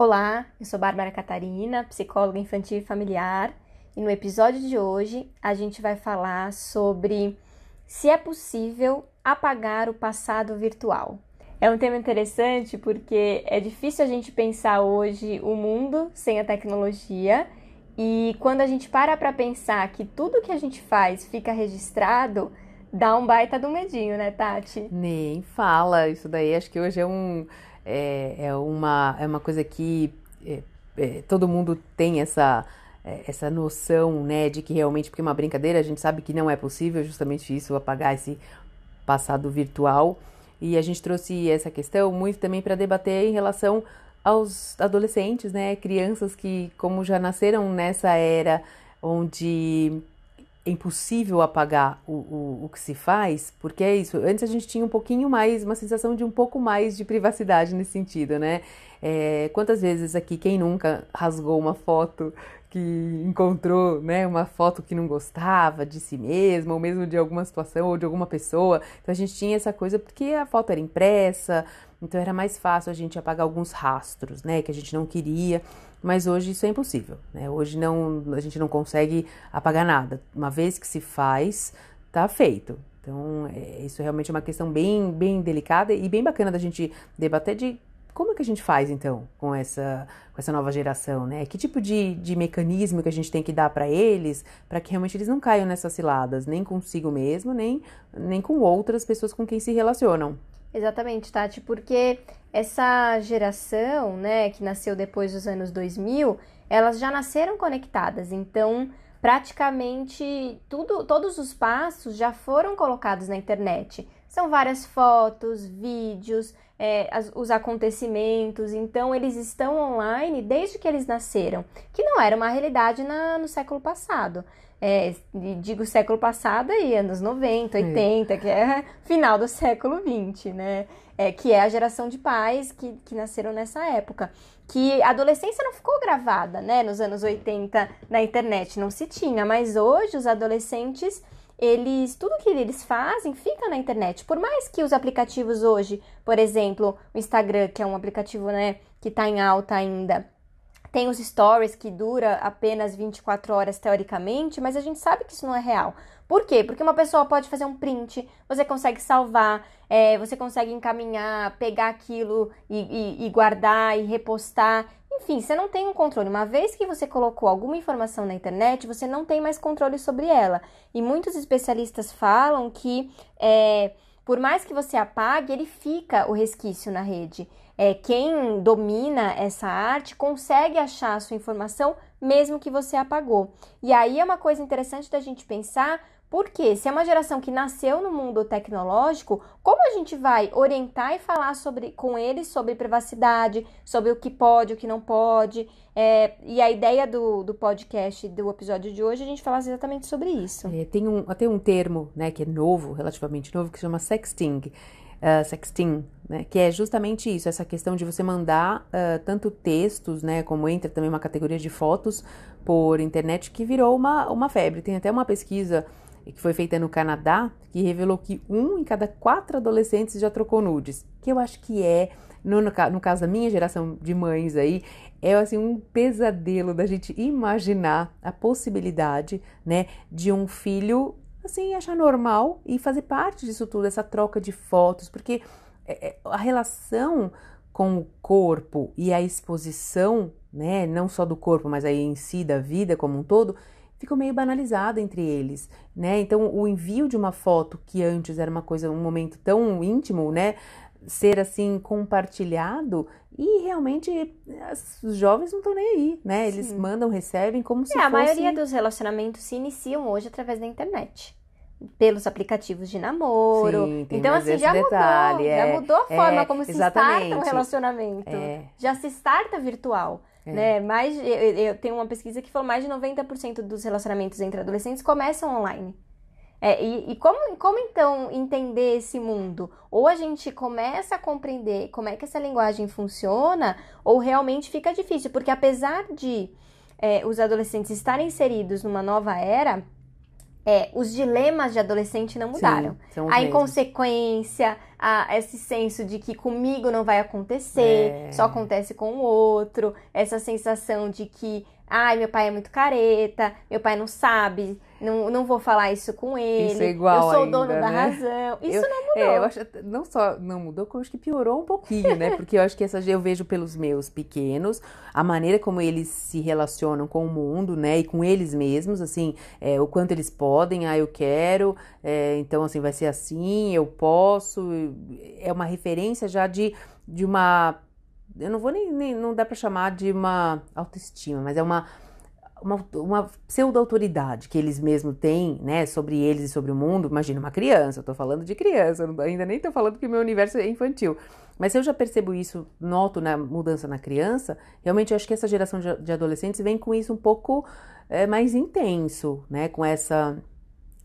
Olá, eu sou Bárbara Catarina, psicóloga infantil e familiar, e no episódio de hoje a gente vai falar sobre se é possível apagar o passado virtual. É um tema interessante porque é difícil a gente pensar hoje o mundo sem a tecnologia e quando a gente para para pensar que tudo que a gente faz fica registrado, dá um baita do medinho, né, Tati? Nem fala, isso daí acho que hoje é um é, é uma é uma coisa que é, é, todo mundo tem essa é, essa noção, né, de que realmente porque é uma brincadeira a gente sabe que não é possível justamente isso apagar esse passado virtual. E a gente trouxe essa questão muito também para debater em relação aos adolescentes, né, crianças que, como já nasceram nessa era onde é impossível apagar o, o, o que se faz, porque é isso. Antes a gente tinha um pouquinho mais, uma sensação de um pouco mais de privacidade nesse sentido, né? É, quantas vezes aqui, quem nunca rasgou uma foto que encontrou, né, uma foto que não gostava de si mesmo, ou mesmo de alguma situação ou de alguma pessoa. Então a gente tinha essa coisa porque a foto era impressa, então era mais fácil a gente apagar alguns rastros, né, que a gente não queria. Mas hoje isso é impossível, né? Hoje não, a gente não consegue apagar nada. Uma vez que se faz, tá feito. Então, é, isso é realmente uma questão bem, bem delicada e bem bacana da gente debater de como é que a gente faz então com essa, com essa nova geração, né? Que tipo de, de mecanismo que a gente tem que dar para eles para que realmente eles não caiam nessas ciladas, nem consigo mesmo, nem, nem com outras pessoas com quem se relacionam. Exatamente, Tati, porque essa geração, né, que nasceu depois dos anos 2000, elas já nasceram conectadas, então praticamente tudo, todos os passos já foram colocados na internet. São várias fotos, vídeos, é, as, os acontecimentos, então eles estão online desde que eles nasceram, que não era uma realidade na, no século passado. É, digo século passado e anos 90, 80, que é final do século 20, né? É, que é a geração de pais que, que nasceram nessa época. Que a adolescência não ficou gravada, né? Nos anos 80 na internet, não se tinha, mas hoje os adolescentes eles tudo que eles fazem fica na internet. Por mais que os aplicativos hoje, por exemplo, o Instagram, que é um aplicativo, né, que está em alta ainda, tem os stories que dura apenas 24 horas teoricamente, mas a gente sabe que isso não é real. Por quê? Porque uma pessoa pode fazer um print, você consegue salvar, é, você consegue encaminhar, pegar aquilo e, e, e guardar e repostar. Enfim, você não tem um controle. Uma vez que você colocou alguma informação na internet, você não tem mais controle sobre ela. E muitos especialistas falam que, é, por mais que você apague, ele fica o resquício na rede. É, quem domina essa arte consegue achar a sua informação mesmo que você apagou. E aí é uma coisa interessante da gente pensar porque se é uma geração que nasceu no mundo tecnológico, como a gente vai orientar e falar sobre, com eles sobre privacidade, sobre o que pode, o que não pode? É, e a ideia do, do podcast, do episódio de hoje, a gente falar exatamente sobre isso. É, tem um, até um termo né, que é novo, relativamente novo, que se chama sexting. Uh, sexting, né, que é justamente isso, essa questão de você mandar uh, tanto textos, né, como entra também uma categoria de fotos por internet que virou uma, uma febre. Tem até uma pesquisa que foi feita no Canadá, que revelou que um em cada quatro adolescentes já trocou nudes. Que eu acho que é, no, no caso da minha geração de mães aí, é assim um pesadelo da gente imaginar a possibilidade, né, de um filho assim achar normal e fazer parte disso tudo, essa troca de fotos, porque é, é, a relação com o corpo e a exposição, né, não só do corpo, mas aí em si da vida como um todo, ficou meio banalizada entre eles, né? Então, o envio de uma foto que antes era uma coisa, um momento tão íntimo, né? Ser assim compartilhado e realmente os jovens não estão nem aí, né? Eles Sim. mandam, recebem como é, se fosse... a maioria dos relacionamentos se iniciam hoje através da internet pelos aplicativos de namoro. Sim, então, assim, já detalhe, mudou. É, já mudou a forma é, como se exatamente. starta um relacionamento. É. Já se starta virtual. É. Né? Mais, eu, eu tenho uma pesquisa que falou mais de 90% dos relacionamentos entre adolescentes começam online. É, e, e como, como então entender esse mundo? Ou a gente começa a compreender como é que essa linguagem funciona, ou realmente fica difícil, porque apesar de é, os adolescentes estarem inseridos numa nova era, é, os dilemas de adolescente não mudaram. Sim, a inconsequência, a, esse senso de que comigo não vai acontecer, é. só acontece com o outro, essa sensação de que Ai, meu pai é muito careta, meu pai não sabe, não, não vou falar isso com ele. Isso é igual Eu sou o dono da né? razão. Isso eu, não mudou. É, eu acho, não só não mudou, como acho que piorou um pouquinho, né? Porque eu acho que essa eu vejo pelos meus pequenos, a maneira como eles se relacionam com o mundo, né? E com eles mesmos, assim, é, o quanto eles podem, ah, eu quero, é, então assim, vai ser assim, eu posso. É uma referência já de, de uma eu não vou nem, nem não dá para chamar de uma autoestima, mas é uma uma, uma pseudo-autoridade que eles mesmos têm, né, sobre eles e sobre o mundo. Imagina uma criança, eu tô falando de criança, não, ainda nem tô falando que o meu universo é infantil. Mas se eu já percebo isso, noto na mudança na criança, realmente eu acho que essa geração de, de adolescentes vem com isso um pouco é, mais intenso, né, com essa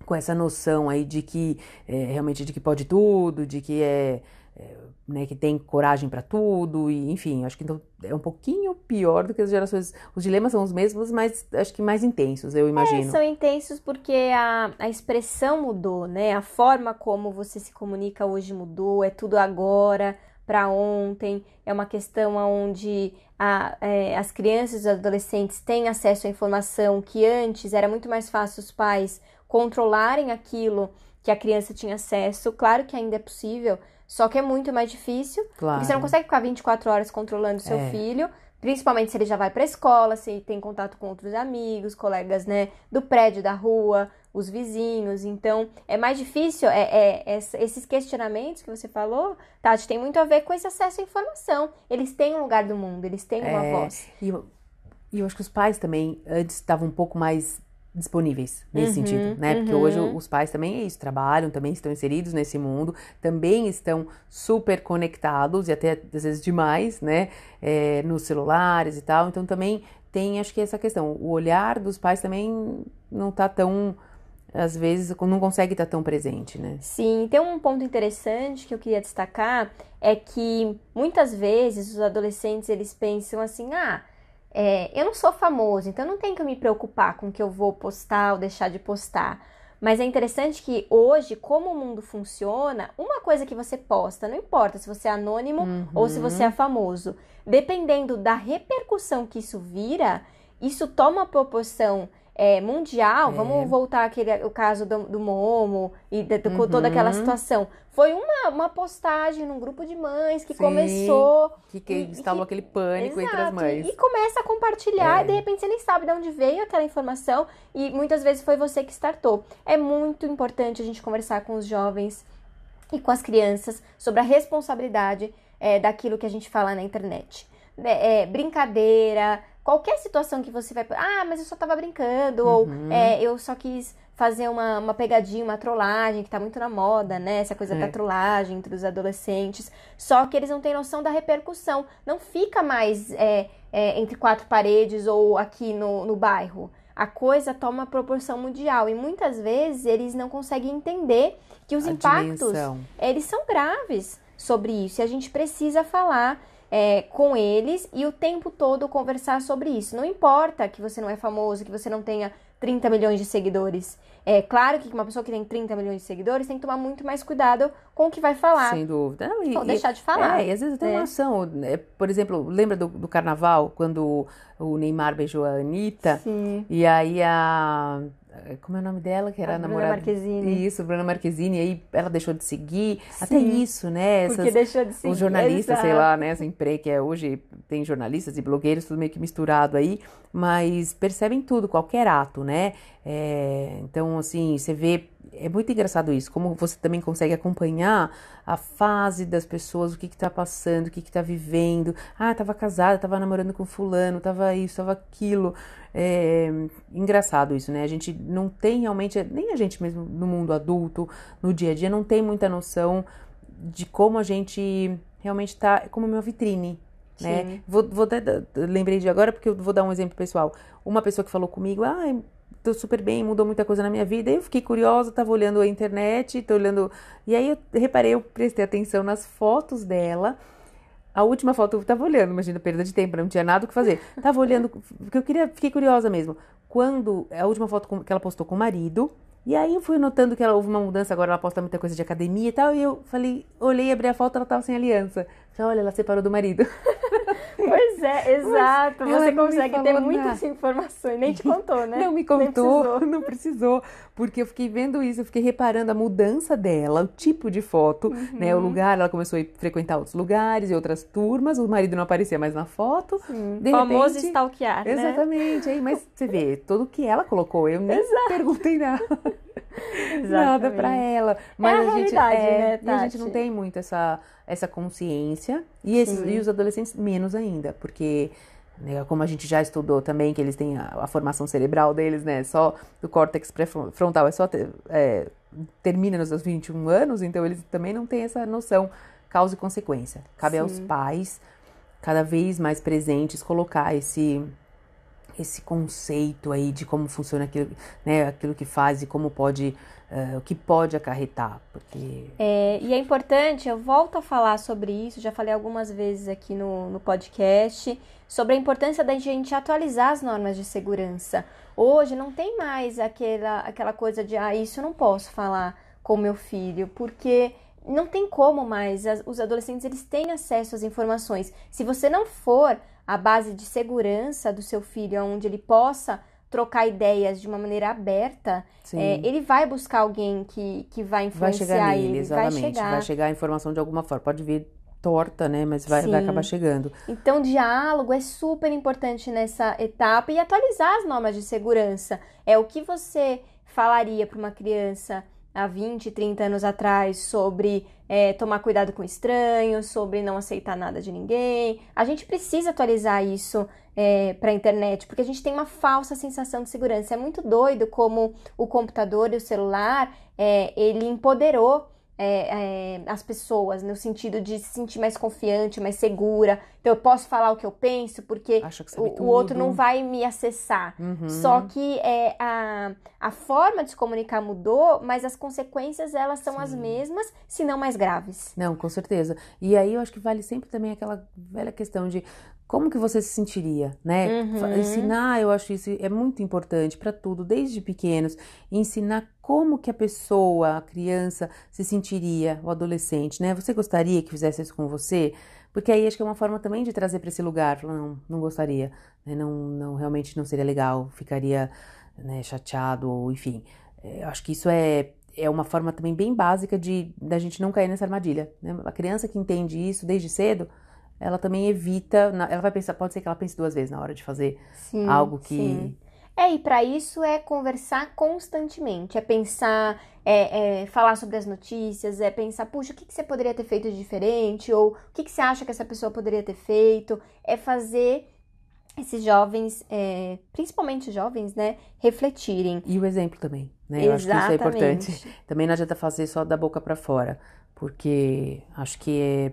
com essa noção aí de que é, realmente de que pode tudo, de que é é, né, que tem coragem para tudo, e enfim, acho que então é um pouquinho pior do que as gerações. Os dilemas são os mesmos, mas acho que mais intensos, eu imagino. É, são intensos porque a, a expressão mudou, né? A forma como você se comunica hoje mudou, é tudo agora para ontem, é uma questão onde a, é, as crianças e os adolescentes têm acesso à informação que antes era muito mais fácil os pais controlarem aquilo que a criança tinha acesso. Claro que ainda é possível, só que é muito mais difícil. Claro. Porque você não consegue ficar 24 horas controlando seu é. filho. Principalmente se ele já vai para a escola, se tem contato com outros amigos, colegas, né, do prédio, da rua, os vizinhos. Então, é mais difícil. É, é, esses questionamentos que você falou, Tati, tem muito a ver com esse acesso à informação. Eles têm um lugar do mundo, eles têm uma é, voz. E eu, e eu acho que os pais também antes estavam um pouco mais disponíveis nesse uhum, sentido, né? Porque hoje uhum. os pais também é isso, trabalham, também estão inseridos nesse mundo, também estão super conectados e até às vezes demais, né? É, nos celulares e tal. Então também tem, acho que essa questão, o olhar dos pais também não tá tão às vezes não consegue estar tão presente, né? Sim, tem um ponto interessante que eu queria destacar é que muitas vezes os adolescentes eles pensam assim, ah, é, eu não sou famoso, então não tenho que me preocupar com o que eu vou postar ou deixar de postar. Mas é interessante que hoje, como o mundo funciona, uma coisa que você posta, não importa se você é anônimo uhum. ou se você é famoso, dependendo da repercussão que isso vira, isso toma proporção é, mundial, é. vamos voltar aquele o caso do, do Momo e de, uhum. toda aquela situação. Foi uma, uma postagem num grupo de mães que Sim, começou. Que, que instalou aquele pânico exato, entre as mães. E começa a compartilhar, é. e de repente você nem sabe de onde veio aquela informação, e muitas vezes foi você que startou. É muito importante a gente conversar com os jovens e com as crianças sobre a responsabilidade é, daquilo que a gente fala na internet. É, é brincadeira, qualquer situação que você vai. Ah, mas eu só tava brincando, uhum. ou é, eu só quis fazer uma, uma pegadinha, uma trollagem, que tá muito na moda, né? Essa coisa é. da trollagem entre os adolescentes. Só que eles não têm noção da repercussão. Não fica mais é, é, entre quatro paredes ou aqui no, no bairro. A coisa toma proporção mundial e muitas vezes eles não conseguem entender que os a impactos dimensão. eles são graves sobre isso. E a gente precisa falar é, com eles e o tempo todo conversar sobre isso. Não importa que você não é famoso, que você não tenha 30 milhões de seguidores. É claro que uma pessoa que tem 30 milhões de seguidores tem que tomar muito mais cuidado com o que vai falar. Sem dúvida. Não, e, Ou deixar de falar. É, e às vezes tem é. uma ação. Né? Por exemplo, lembra do, do carnaval, quando o Neymar beijou a Anitta? Sim. E aí a como é o nome dela? Que era a, a namorada. Bruna Marquezine. Isso, Bruna Marquezine. Aí ela deixou de seguir. Sim, Até isso, né? Essas, porque deixou de seguir. Os jornalistas, sei lá, né? Essa empresa que é hoje tem jornalistas e blogueiros, tudo meio que misturado aí. Mas percebem tudo, qualquer ato, né? É, então, assim, você vê. É muito engraçado isso, como você também consegue acompanhar a fase das pessoas, o que que tá passando, o que que tá vivendo. Ah, tava casada, tava namorando com fulano, tava isso, tava aquilo. É engraçado isso, né? A gente não tem realmente, nem a gente mesmo no mundo adulto, no dia a dia, não tem muita noção de como a gente realmente tá como uma vitrine, né? Vou, vou dar, lembrei de agora porque eu vou dar um exemplo pessoal. Uma pessoa que falou comigo, ah, tô super bem, mudou muita coisa na minha vida. Eu fiquei curiosa, tava olhando a internet, tô olhando. E aí eu reparei, eu prestei atenção nas fotos dela. A última foto eu tava olhando, imagina, perda de tempo, não tinha nada o que fazer. Tava olhando, porque eu queria, fiquei curiosa mesmo. Quando a última foto que ela postou com o marido, e aí eu fui notando que ela houve uma mudança, agora ela posta muita coisa de academia e tal, e eu falei, olhei, abri a foto, ela tava sem aliança. Falei, olha, ela separou do marido. Pois é, exato. Você consegue ter muitas informações. Nem te contou, né? Não me contou, precisou. não precisou. Porque eu fiquei vendo isso, eu fiquei reparando a mudança dela, o tipo de foto, uhum. né? O lugar, ela começou a frequentar outros lugares e outras turmas, o marido não aparecia mais na foto. Sim. De Famoso repente, stalkear, né? Exatamente. Aí, mas você vê, tudo que ela colocou, eu nem Exato. perguntei nada. nada para ela. Mas é a, a gente, é, né, e a gente não tem muito essa, essa consciência. E, esses, e os adolescentes menos ainda, porque né, como a gente já estudou também, que eles têm a, a formação cerebral deles, né? Só o córtex pré-frontal é só é, termina nos 21 anos, então eles também não têm essa noção causa e consequência. Cabe Sim. aos pais, cada vez mais presentes, colocar esse esse conceito aí de como funciona aquilo, né, aquilo que faz e como pode, uh, o que pode acarretar, porque... É, e é importante, eu volto a falar sobre isso, já falei algumas vezes aqui no, no podcast, sobre a importância da gente atualizar as normas de segurança. Hoje não tem mais aquela, aquela coisa de, ah, isso eu não posso falar com meu filho, porque não tem como mais, os adolescentes eles têm acesso às informações. Se você não for a base de segurança do seu filho, onde ele possa trocar ideias de uma maneira aberta, é, ele vai buscar alguém que, que vai influenciar vai chegar nele, ele. Exatamente. Vai chegar. vai chegar a informação de alguma forma. Pode vir torta, né? Mas vai, vai acabar chegando. Então, diálogo é super importante nessa etapa e atualizar as normas de segurança. É o que você falaria para uma criança há 20, 30 anos atrás sobre é, tomar cuidado com estranhos, sobre não aceitar nada de ninguém. A gente precisa atualizar isso é, para a internet, porque a gente tem uma falsa sensação de segurança. É muito doido como o computador e o celular é, ele empoderou é, é, as pessoas, no sentido de se sentir mais confiante, mais segura. Então eu posso falar o que eu penso, porque o, o, outro não vai me acessar. Uhum. Só que é, a, a forma de se comunicar mudou, mas as consequências elas são Sim. as mesmas, se não mais graves. Não, com certeza. E aí eu acho que vale sempre também aquela velha questão de como que você se sentiria, né? Uhum. Ensinar, eu acho isso é muito importante para tudo, desde pequenos, ensinar como que a pessoa, a criança se sentiria, o adolescente, né? Você gostaria que fizesse isso com você? Porque aí acho que é uma forma também de trazer para esse lugar, não, não gostaria, né? não, não realmente não seria legal, ficaria né, chateado ou enfim. É, eu acho que isso é é uma forma também bem básica de da gente não cair nessa armadilha. Né? A criança que entende isso desde cedo, ela também evita, ela vai pensar, pode ser que ela pense duas vezes na hora de fazer sim, algo que. Sim. É, e para isso é conversar constantemente, é pensar, é, é, falar sobre as notícias, é pensar, puxa, o que, que você poderia ter feito de diferente, ou o que, que você acha que essa pessoa poderia ter feito, é fazer esses jovens, é, principalmente jovens, né, refletirem. E o exemplo também, né? Eu Exatamente. acho que isso é importante. Também não adianta fazer só da boca para fora, porque acho que é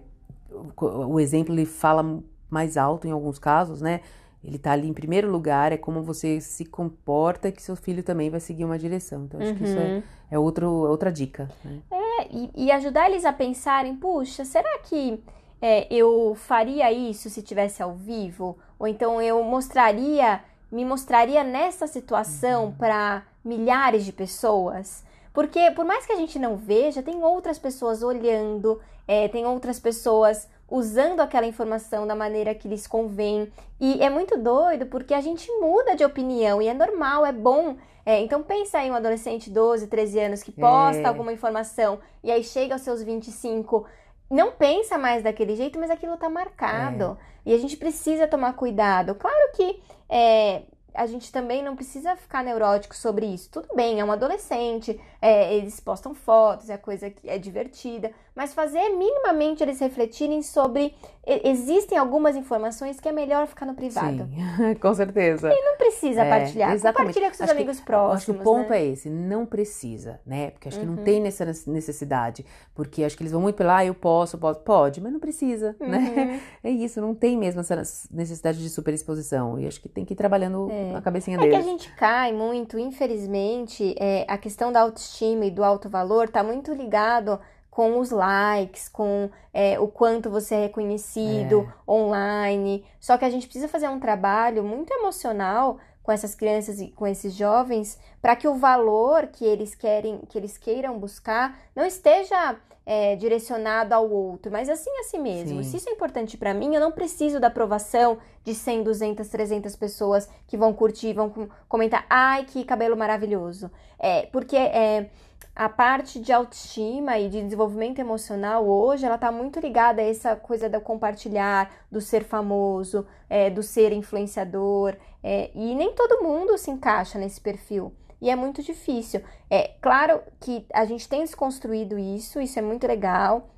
o exemplo ele fala mais alto em alguns casos, né? Ele tá ali em primeiro lugar, é como você se comporta que seu filho também vai seguir uma direção. Então, acho uhum. que isso é, uhum. é outro, outra dica. Né? É, e, e, ajudar eles a pensarem, puxa, será que é, eu faria isso se tivesse ao vivo? Ou então eu mostraria, me mostraria nessa situação uhum. para milhares de pessoas? Porque por mais que a gente não veja, tem outras pessoas olhando, é, tem outras pessoas usando aquela informação da maneira que lhes convém. E é muito doido porque a gente muda de opinião e é normal, é bom. É, então pensa aí um adolescente de 12, 13 anos que posta é. alguma informação e aí chega aos seus 25, não pensa mais daquele jeito, mas aquilo tá marcado. É. E a gente precisa tomar cuidado. Claro que é, a gente também não precisa ficar neurótico sobre isso. Tudo bem, é um adolescente, é, eles postam fotos, é coisa que é divertida, mas fazer minimamente eles refletirem sobre. Existem algumas informações que é melhor ficar no privado. Sim, com certeza. E não precisa É, partilhar. exatamente. Compartilha com seus Acho que- amigos Eu próximos. acho que o ponto né? é esse, não precisa, né? Porque acho que não Uhum. tem essa necessidade. Porque acho que eles vão muito pela, ah, eu posso, posso. Pode, mas não precisa, né? Uhum. É isso, não tem mesmo essa necessidade de superexposição. E acho que tem que ir trabalhando É. a cabecinha É que a deles. gente cai muito, infelizmente, é, a questão da autoestima e do alto valor tá muito ligado com os likes, com é, o quanto você é reconhecido online. Só que a gente precisa fazer um trabalho muito emocional com essas crianças e com esses jovens para que o valor que eles querem, que eles queiram buscar, não esteja é, direcionado ao outro, mas assim a si mesmo. Sim. Se isso é importante para mim, eu não preciso da aprovação de 100, 200, 300 pessoas que vão curtir, vão com- comentar, ai, que cabelo maravilhoso. É, porque é, a parte de autoestima e de desenvolvimento emocional hoje, ela tá muito ligada a essa coisa do compartilhar, do ser famoso, é, do ser influenciador, é, e nem todo mundo se encaixa nesse perfil. E é muito difícil. É claro que a gente tem desconstruído isso, isso é muito legal,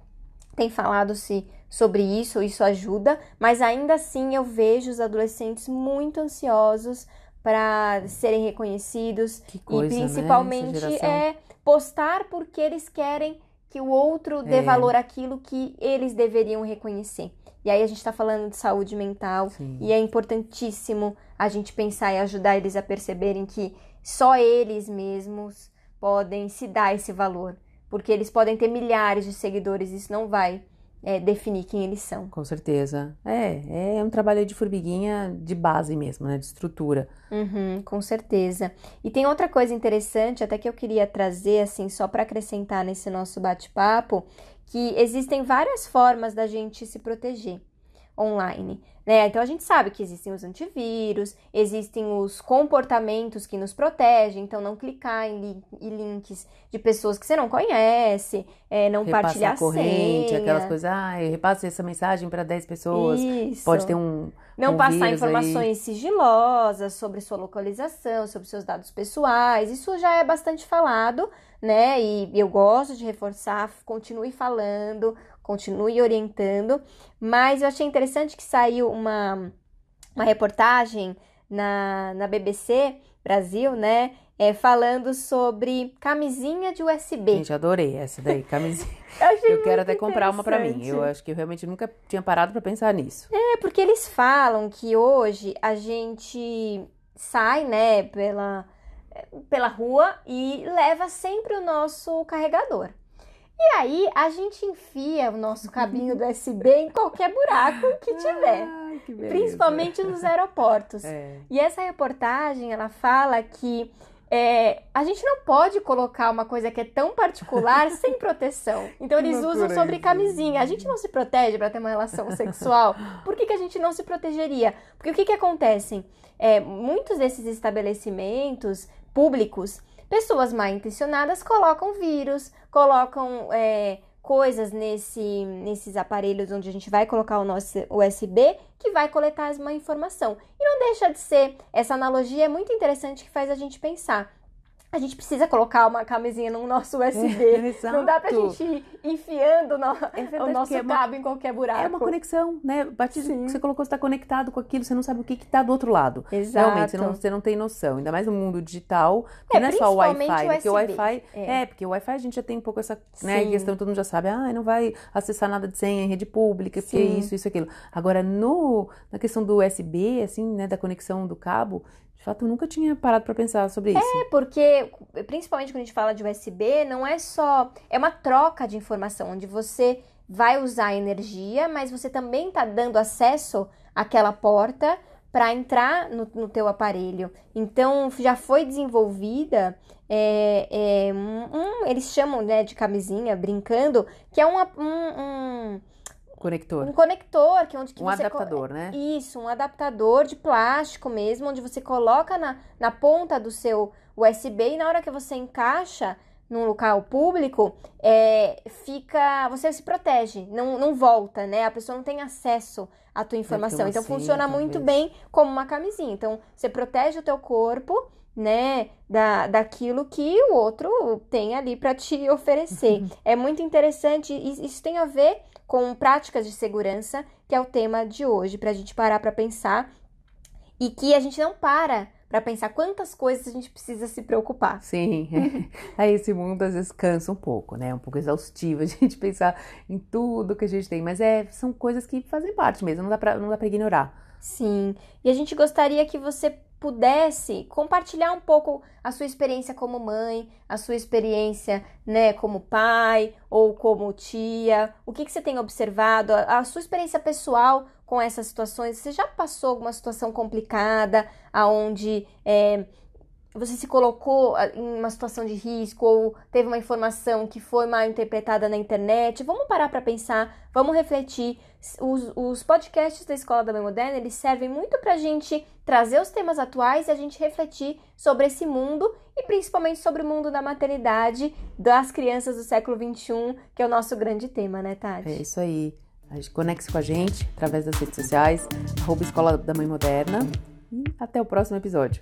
tem falado-se sobre isso, isso ajuda, mas ainda assim eu vejo os adolescentes muito ansiosos para serem reconhecidos Que coisa, e né, principalmente essa geração. é postar porque eles querem que o outro dê É. valor àquilo que eles deveriam reconhecer. E aí a gente está falando de saúde mental Sim. e é importantíssimo a gente pensar e ajudar eles a perceberem que só eles mesmos podem se dar esse valor, porque eles podem ter milhares de seguidores, isso não vai é, definir quem eles são. Com certeza. É, é um trabalho de formiguinha de base mesmo, né? De estrutura. Uhum, com certeza. E tem outra coisa interessante, até que eu queria trazer, assim, só para acrescentar nesse nosso bate-papo, que existem várias formas da gente se proteger online, né? Então a gente sabe que existem os antivírus, existem os comportamentos que nos protegem, então não clicar em, li- em links de pessoas que você não conhece, é, não partilhar Repassar corrente, senha. aquelas coisas. Ah, eu repasso essa mensagem para 10 pessoas. Isso. Pode ter um. Não um passar vírus aí. informações sigilosas sobre sua localização, sobre seus dados pessoais. Isso já é bastante falado, né? E eu gosto de reforçar, continue falando, continue orientando. Mas eu achei interessante que saiu uma, uma reportagem na, na BBC Brasil, né? É, falando sobre camisinha de USB. Gente, adorei essa daí, camisinha. eu Eu quero até comprar uma pra mim. Eu acho que eu realmente nunca tinha parado pra pensar nisso. É porque eles falam que hoje a gente sai, né, pela, pela rua e leva sempre o nosso carregador. E aí a gente enfia o nosso cabinho do USB em qualquer buraco que tiver, Ai, que principalmente nos aeroportos. É. E essa reportagem, ela fala que é, a gente não pode colocar uma coisa que é tão particular sem proteção. Então eles usam sobre camisinha. A gente não se protege para ter uma relação sexual. Por que, que a gente não se protegeria? Porque o que, que acontece? É, muitos desses estabelecimentos públicos, pessoas mal intencionadas colocam vírus, colocam é, coisas nesse, nesses aparelhos onde a gente vai colocar o nosso USB que vai coletar uma informação. E não deixa de ser, essa analogia é muito interessante que faz a gente pensar. A gente precisa colocar uma camisinha no nosso USB. É, Não dá pra gente ir enfiando no- É verdade, o nosso é uma- cabo em qualquer buraco. É uma conexão, né? Batismo que você colocou, você está conectado com aquilo, você não sabe o que está do outro lado. Exato. Realmente, você não, você não tem noção. Ainda mais no mundo digital, que É, não é só o Wi-Fi, né? Porque o. Wi-Fi. É. É. porque o Wi-Fi a gente já tem um pouco essa né, questão, todo mundo já sabe, ah, não vai acessar nada de senha em rede pública, porque Sim. isso, isso, aquilo. Agora, no, na questão do USB, assim, né, da conexão do cabo, de fato, eu nunca tinha parado para pensar sobre isso. É porque, principalmente quando a gente fala de USB, não é só. É uma troca de informação, onde você vai usar energia, mas você também está dando acesso àquela porta para entrar no, no teu aparelho. Então, já foi desenvolvida. é, é, um, um- eles chamam né, de camisinha, brincando, que é uma- um, um, Conector. um conector, que é onde que Um você co- adaptador, né? Isso, um adaptador de plástico mesmo, onde você coloca na, na ponta do seu USB e na hora que você encaixa num local público, é, fica. Você se protege, não, não volta, né? A pessoa não tem acesso à tua informação. uma Então senha, funciona muito talvez. bem como uma camisinha. Então você protege o teu corpo, né? Da, daquilo que o outro tem ali para te oferecer. é muito interessante, isso tem a ver com práticas de segurança, que é o tema de hoje, para a gente parar para pensar e que a gente não para para pensar quantas coisas a gente precisa se preocupar. Sim, aí esse mundo às vezes cansa um pouco, né? Um pouco exaustivo a gente pensar em tudo que a gente tem, mas é, são coisas que fazem parte mesmo, não dá pra, não dá pra ignorar. Sim, e a gente gostaria que você pudesse compartilhar um pouco a sua experiência como mãe, a sua experiência, né, como pai ou como tia, o que, que você tem observado, a, a sua experiência pessoal com essas situações. Você já passou alguma situação complicada, aonde é, você se colocou ah, em uma situação de risco ou teve uma informação que foi mal interpretada na internet. Vamos parar para pensar, vamos refletir. Os, os, podcasts da Escola da Mãe Moderna, eles servem muito para a gente trazer os temas atuais e a gente refletir sobre esse mundo e principalmente sobre o mundo da maternidade das crianças do século XXI, que é o nosso grande tema, né, Tati? É isso aí. A gente conecte com a gente através das redes sociais, arroba Escola da Mãe Moderna. E até o próximo episódio.